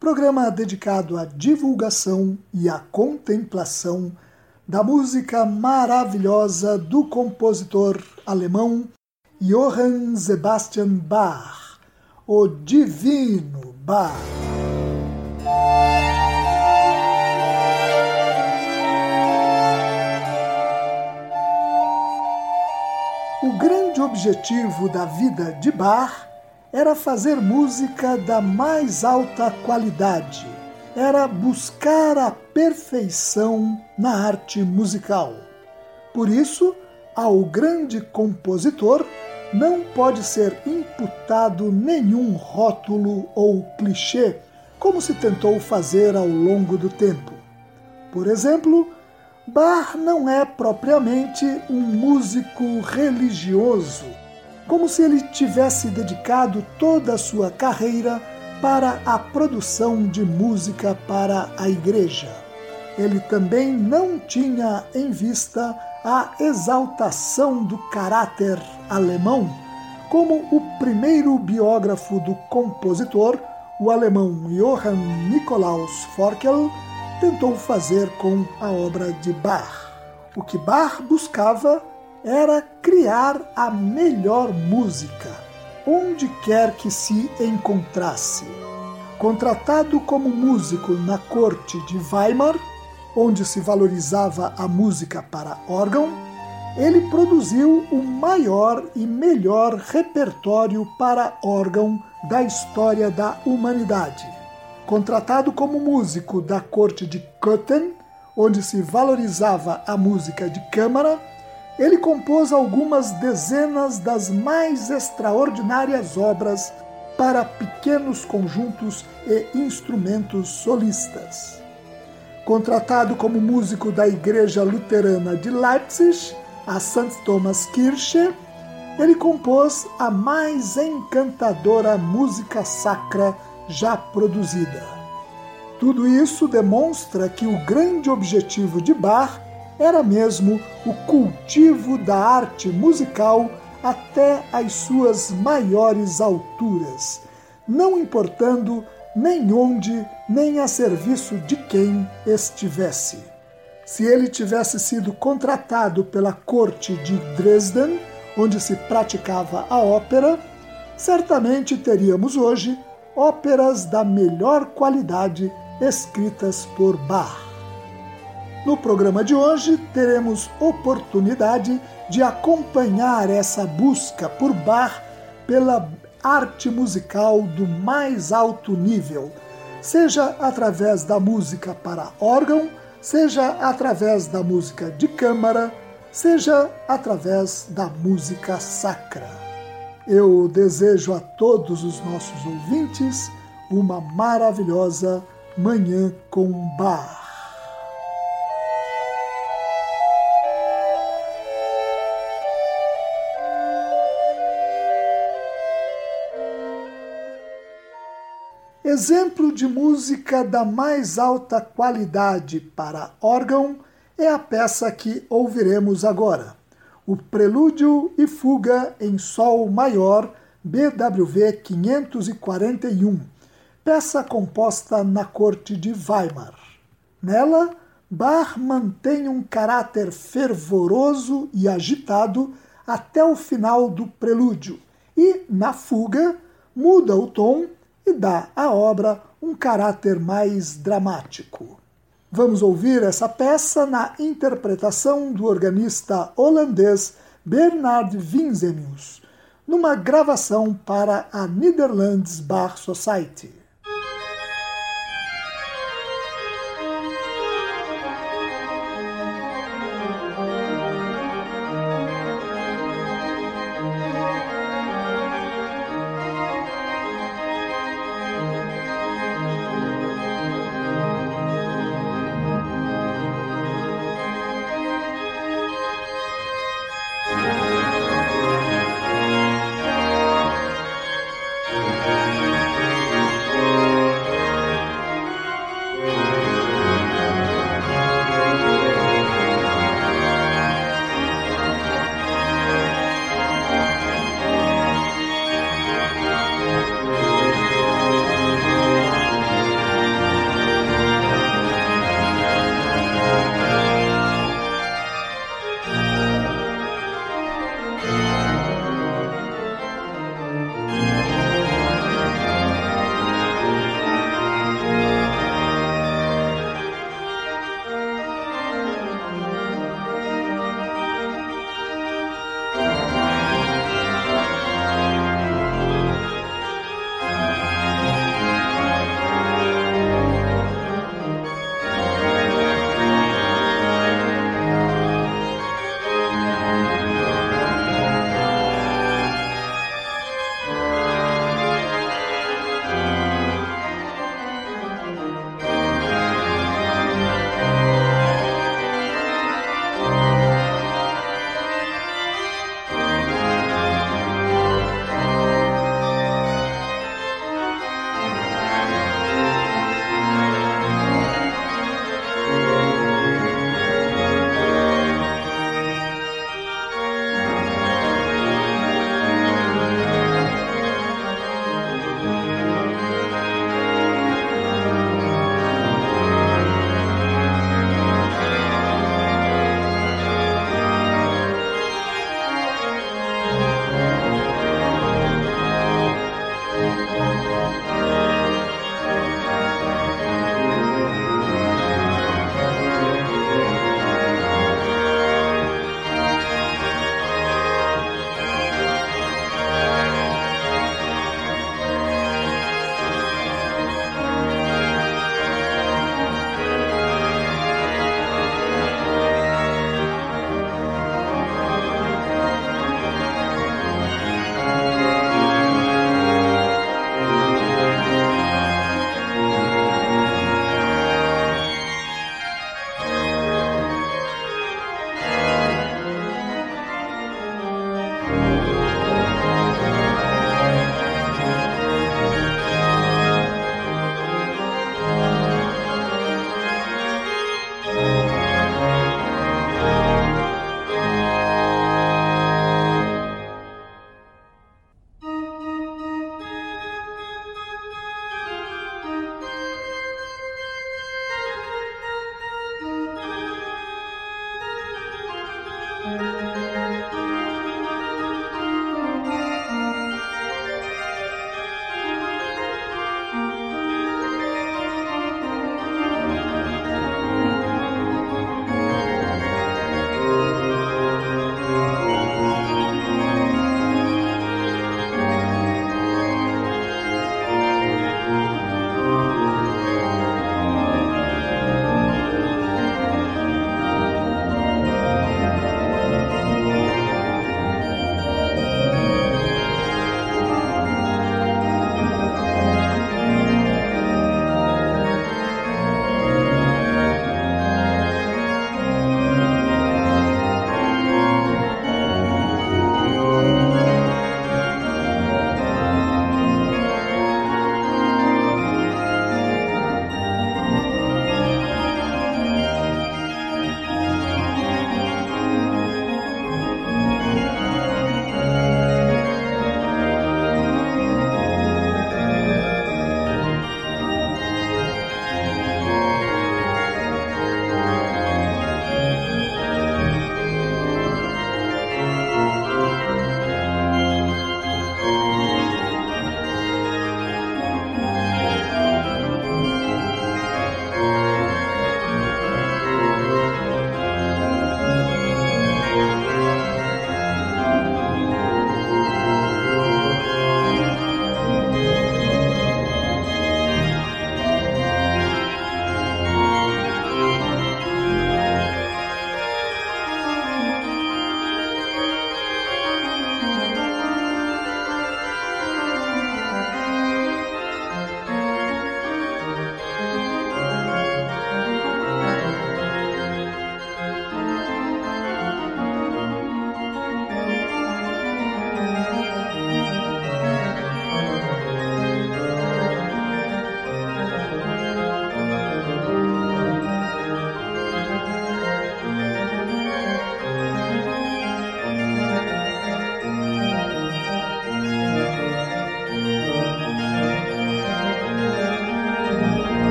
programa dedicado à divulgação e à contemplação da música maravilhosa do compositor alemão Johann Sebastian Bach, o Divino Bach. O grande objetivo da vida de Bach era fazer música da mais alta qualidade, era buscar a perfeição na arte musical. Por isso, ao grande compositor não pode ser imputado nenhum rótulo ou clichê, como se tentou fazer ao longo do tempo. Por exemplo, Bach não é propriamente um músico religioso como se ele tivesse dedicado toda a sua carreira para a produção de música para a igreja. Ele também não tinha em vista a exaltação do caráter alemão, como o primeiro biógrafo do compositor, o alemão Johann Nikolaus Forkel, tentou fazer com a obra de Bach. O que Bach buscava era criar a melhor música, onde quer que se encontrasse. Contratado como músico na corte de Weimar, onde se valorizava a música para órgão, ele produziu o maior e melhor repertório para órgão da história da humanidade. Contratado como músico da corte de Köthen, onde se valorizava a música de câmara, ele compôs algumas dezenas das mais extraordinárias obras para pequenos conjuntos e instrumentos solistas. Contratado como músico da Igreja Luterana de Leipzig, a St. Thomas Kirche, ele compôs a mais encantadora música sacra já produzida. Tudo isso demonstra que o grande objetivo de Bach era mesmo o cultivo da arte musical até as suas maiores alturas, não importando nem onde nem a serviço de quem estivesse. Se ele tivesse sido contratado pela corte de Dresden, onde se praticava a ópera, certamente teríamos hoje óperas da melhor qualidade escritas por Bach. No programa de hoje, teremos oportunidade de acompanhar essa busca por Bach pela arte musical do mais alto nível, seja através da música para órgão, seja através da música de câmara, seja através da música sacra. Eu desejo a todos os nossos ouvintes uma maravilhosa Manhã com Bar. Exemplo de música da mais alta qualidade para órgão é a peça que ouviremos agora, o Prelúdio e Fuga em Sol Maior, BWV 541, peça composta na corte de Weimar. Nela, Bach mantém um caráter fervoroso e agitado até o final do prelúdio. E, na fuga, muda o tom e dá à obra um caráter mais dramático. Vamos ouvir essa peça na interpretação do organista holandês Bernard Winsemius, numa gravação para a Netherlands Bar Society.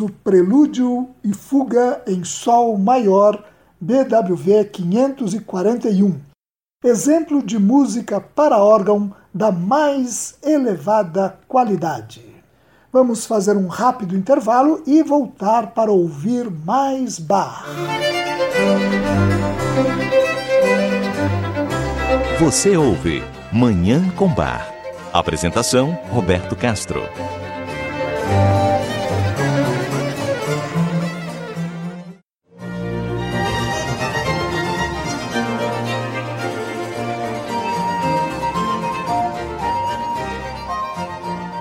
O Prelúdio e Fuga em Sol Maior, BWV 541, exemplo de música para órgão da mais elevada qualidade. Vamos fazer um rápido intervalo e voltar para ouvir mais Bach. Você ouve Manhã com Bar. Apresentação Roberto Castro.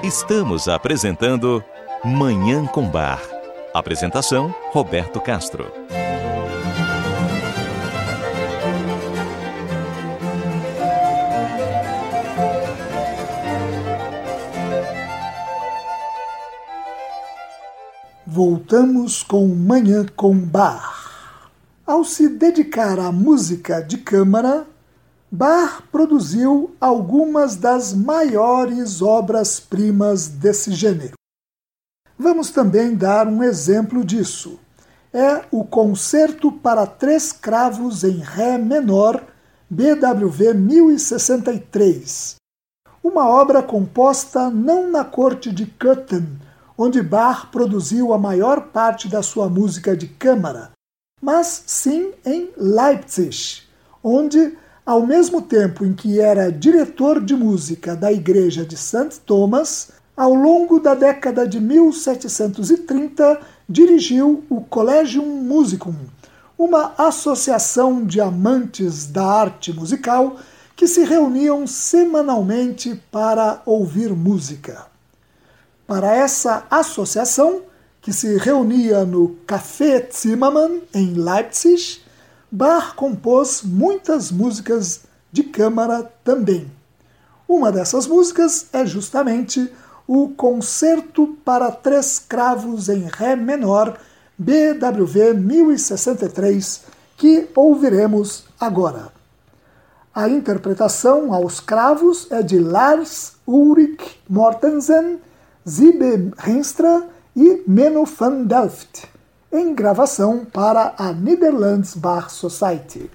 Estamos apresentando Manhã com Bar. Apresentação Roberto Castro. Voltamos com Manhã com Bar. Ao se dedicar à música de câmara, Bach produziu algumas das maiores obras-primas desse gênero. Vamos também dar um exemplo disso. É o Concerto para Três Cravos em Ré menor, BWV 1063, uma obra composta não na corte de Köthen, onde Bach produziu a maior parte da sua música de câmara, mas sim em Leipzig, onde, ao mesmo tempo em que era diretor de música da igreja de St. Thomas, ao longo da década de 1730 dirigiu o Collegium Musicum, uma associação de amantes da arte musical que se reuniam semanalmente para ouvir música. Para essa associação, que se reunia no Café Zimmermann, em Leipzig, Bach compôs muitas músicas de câmara também. Uma dessas músicas é justamente o Concerto para Três Cravos em Ré menor, BWV 1063, que ouviremos agora. A interpretação aos cravos é de Lars Ulrich Mortensen Zibe Renstra e Menno van Delft, em gravação para a Netherlands Bar Society.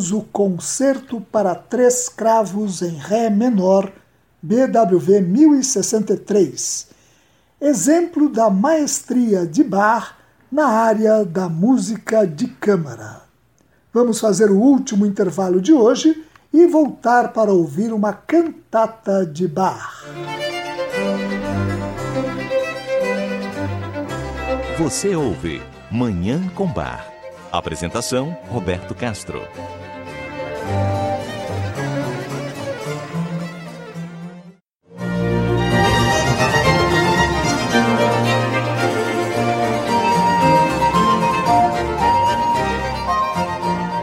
Ouvimos o Concerto para Três Cravos em Ré menor, BWV 1063, exemplo da maestria de Bach na área da música de câmara. Vamos fazer o último intervalo de hoje e voltar para ouvir uma cantata de Bach. Você ouve Manhã com Bar. Apresentação: Roberto Castro.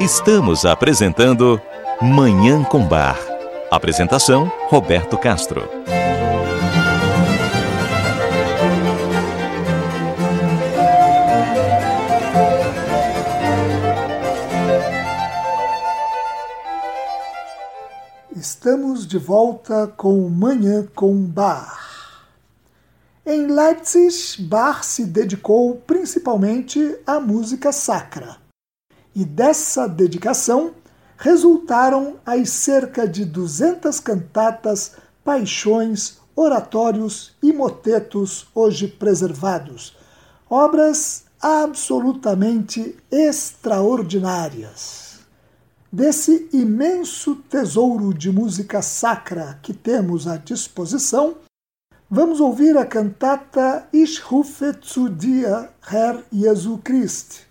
Estamos apresentando Manhã com Bar. Apresentação: Roberto Castro. De volta com Manhã com Bar. Em Leipzig, Bach se dedicou principalmente à música sacra. E dessa dedicação resultaram as cerca de 200 cantatas, paixões, oratórios e motetos hoje preservados, obras absolutamente extraordinárias. Desse imenso tesouro de música sacra que temos à disposição, vamos ouvir a cantata Ich rufe zu dir, Herr Jesu Christ.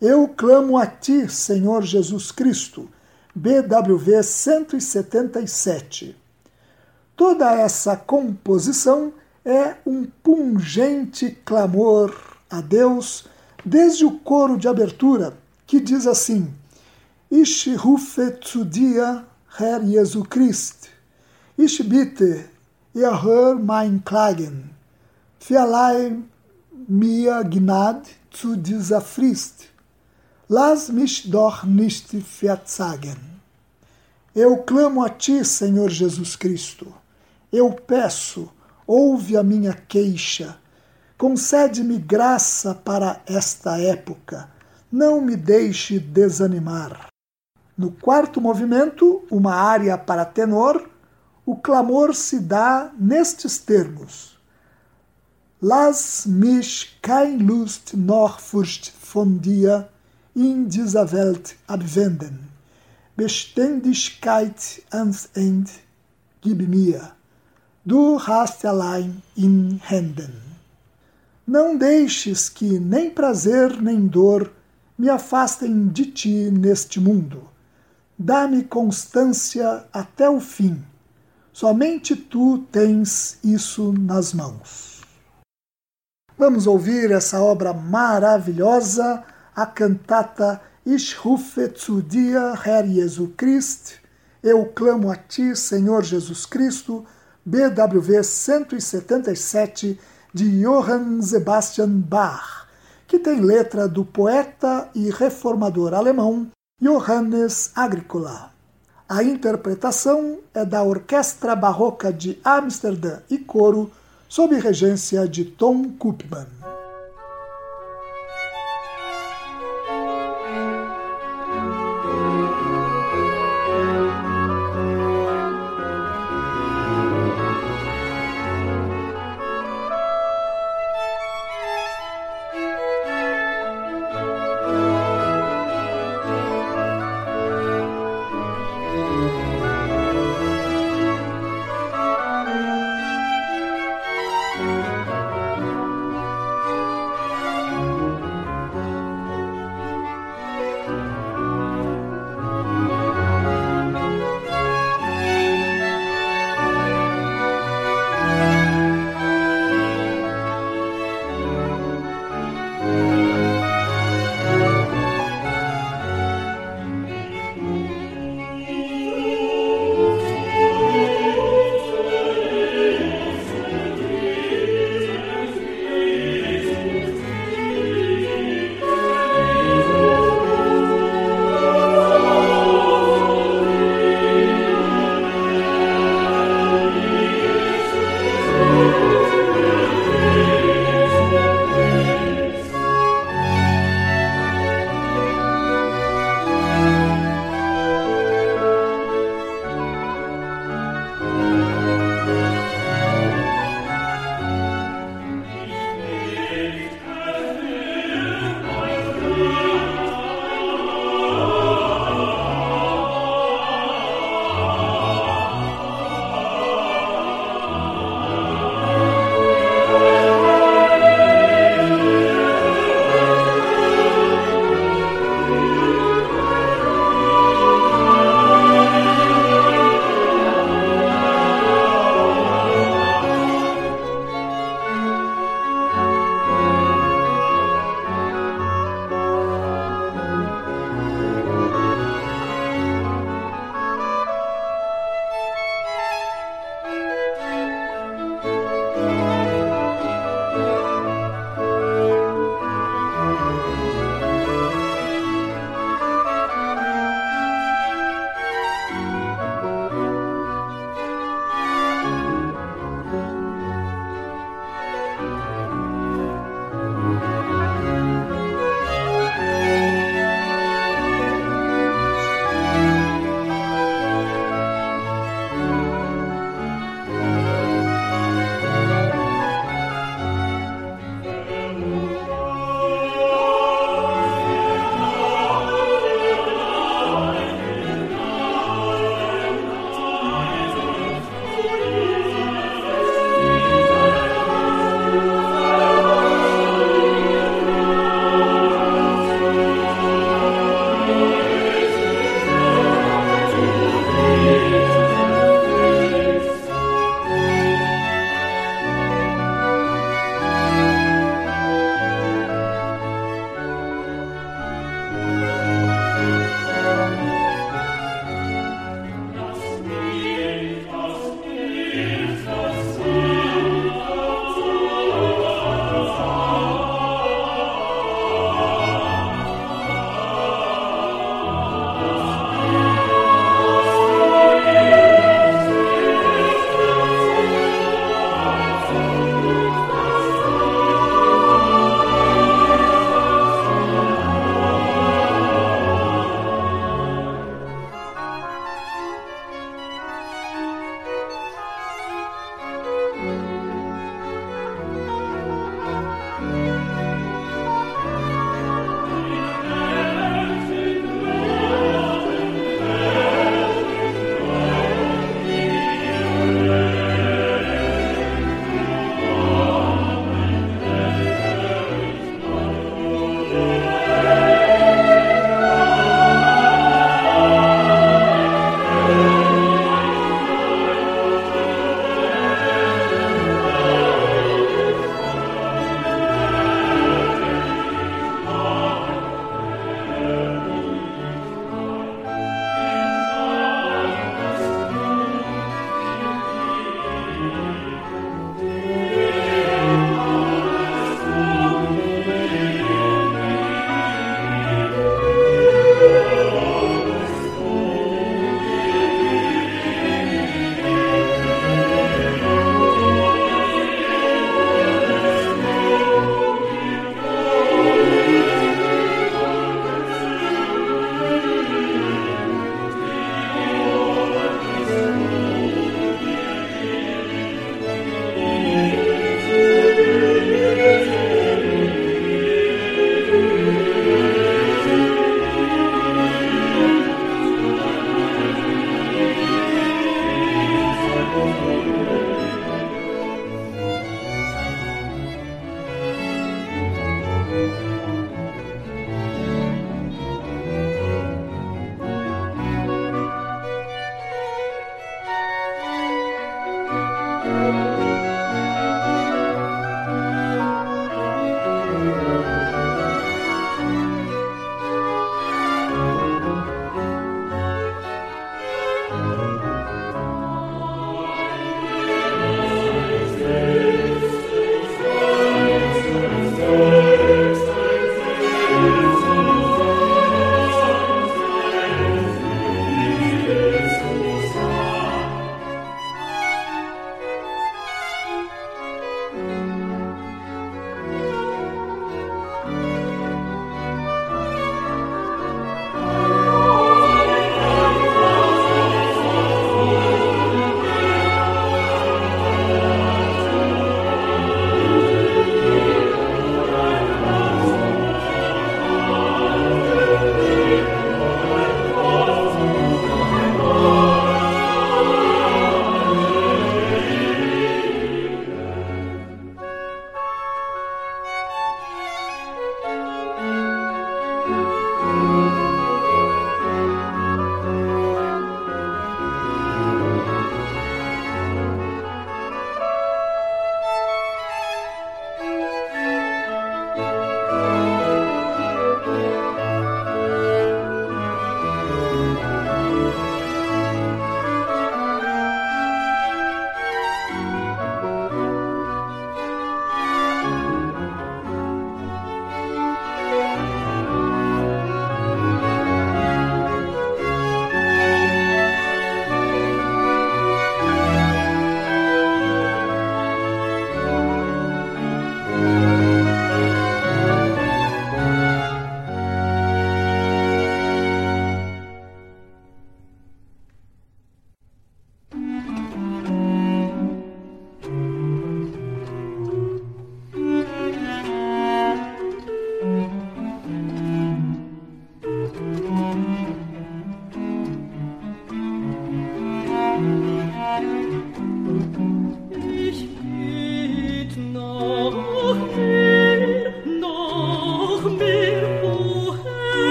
Eu clamo a ti, Senhor Jesus Cristo, BWV 177. Toda essa composição é um pungente clamor a Deus desde o coro de abertura, que diz assim: Ich rufe zu dir, Herr Jesu Christ. Ich bitte, erhör mein Klagen. Verleih mir Gnade zu dieser Frist. Lass mich doch nicht verzagen. Eu clamo a ti, Senhor Jesus Cristo. Eu peço, ouve a minha queixa. Concede-me graça para esta época. Não me deixe desanimar. No quarto movimento, uma área para tenor, o clamor se dá nestes termos: Lass mich kein Lust noch Furcht von dir in dieser Welt abwenden. Beständigkeit ans Ende gib mir. Du hast allein in Händen. Não deixes que nem prazer nem dor me afastem de ti neste mundo Dá-me constância até o fim. Somente tu tens isso nas mãos. Vamos ouvir essa obra maravilhosa, a cantata Ich rufe zu dir, Herr Jesu Christ. Eu clamo a ti, Senhor Jesus Cristo, BWV 177 de Johann Sebastian Bach, que tem letra do poeta e reformador alemão Johannes Agricola. A interpretação é da Orquestra Barroca de Amsterdã e coro, sob regência de Tom Koopman.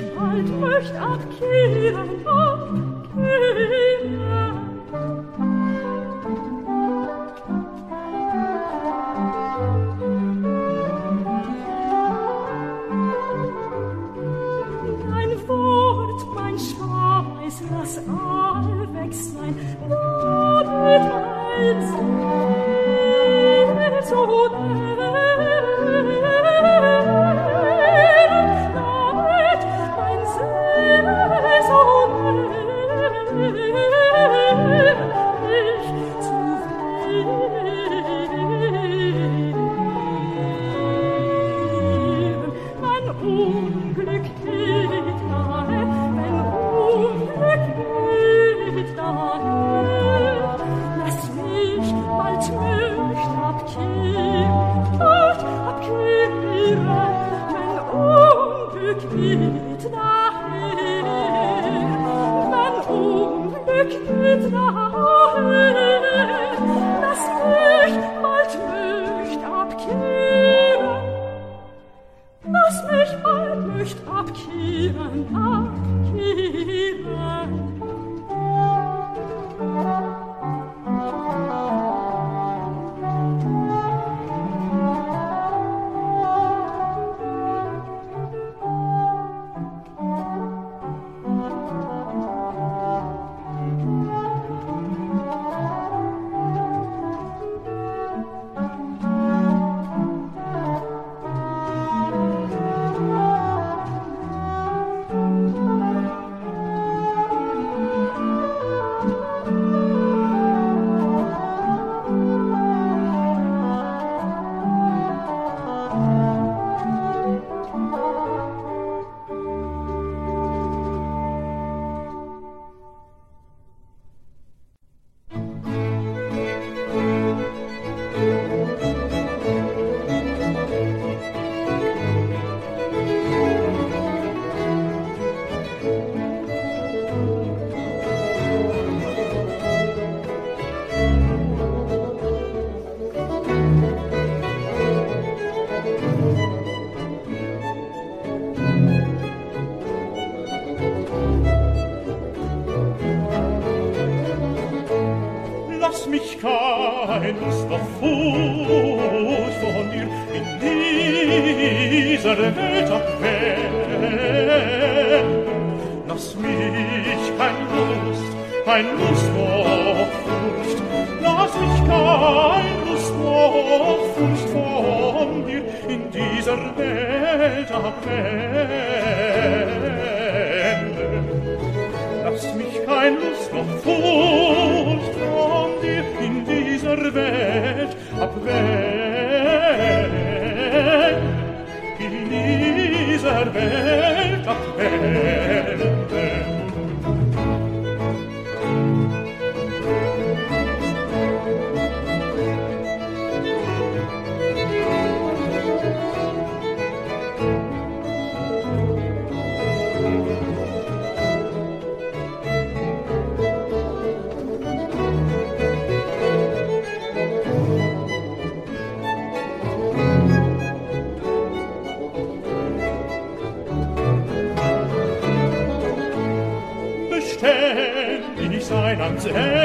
ich bald möcht abkehren, abkehren. Dein Wort, mein Schweiß, lass allweg sein, Wort mit Hey.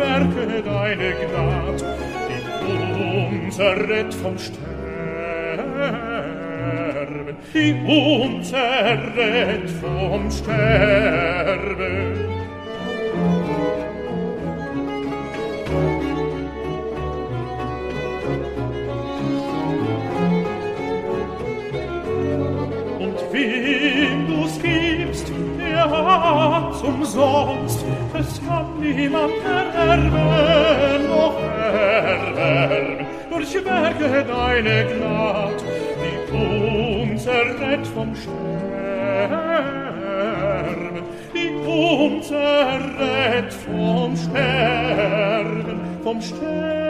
Werke deine Gnad, die uns errett vom Sterben, die uns errett vom Sterben. Und wem du's gibst, der hat's umsonst. Es kann niemand erwerben, noch erwerben, durch deine Gnad, die uns errett vom Sterben, die uns errett vom Sterben, vom Sterben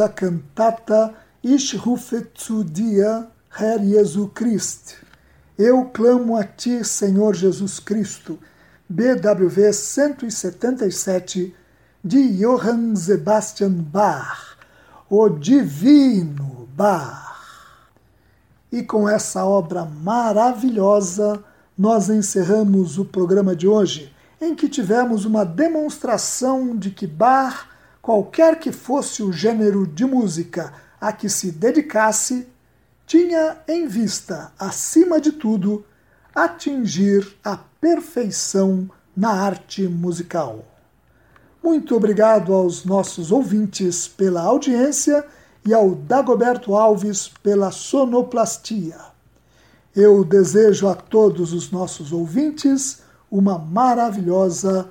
a cantata Ich rufe zu dir, Herr Jesu Christ. Eu clamo a ti, Senhor Jesus Cristo. BWV 177 de Johann Sebastian Bach, o Divino Bach. E com essa obra maravilhosa, nós encerramos o programa de hoje, em que tivemos uma demonstração de que Bach, qualquer que fosse o gênero de música a que se dedicasse, tinha em vista, acima de tudo, atingir a perfeição na arte musical. Muito obrigado aos nossos ouvintes pela audiência e ao Dagoberto Alves pela sonoplastia. Eu desejo a todos os nossos ouvintes uma maravilhosa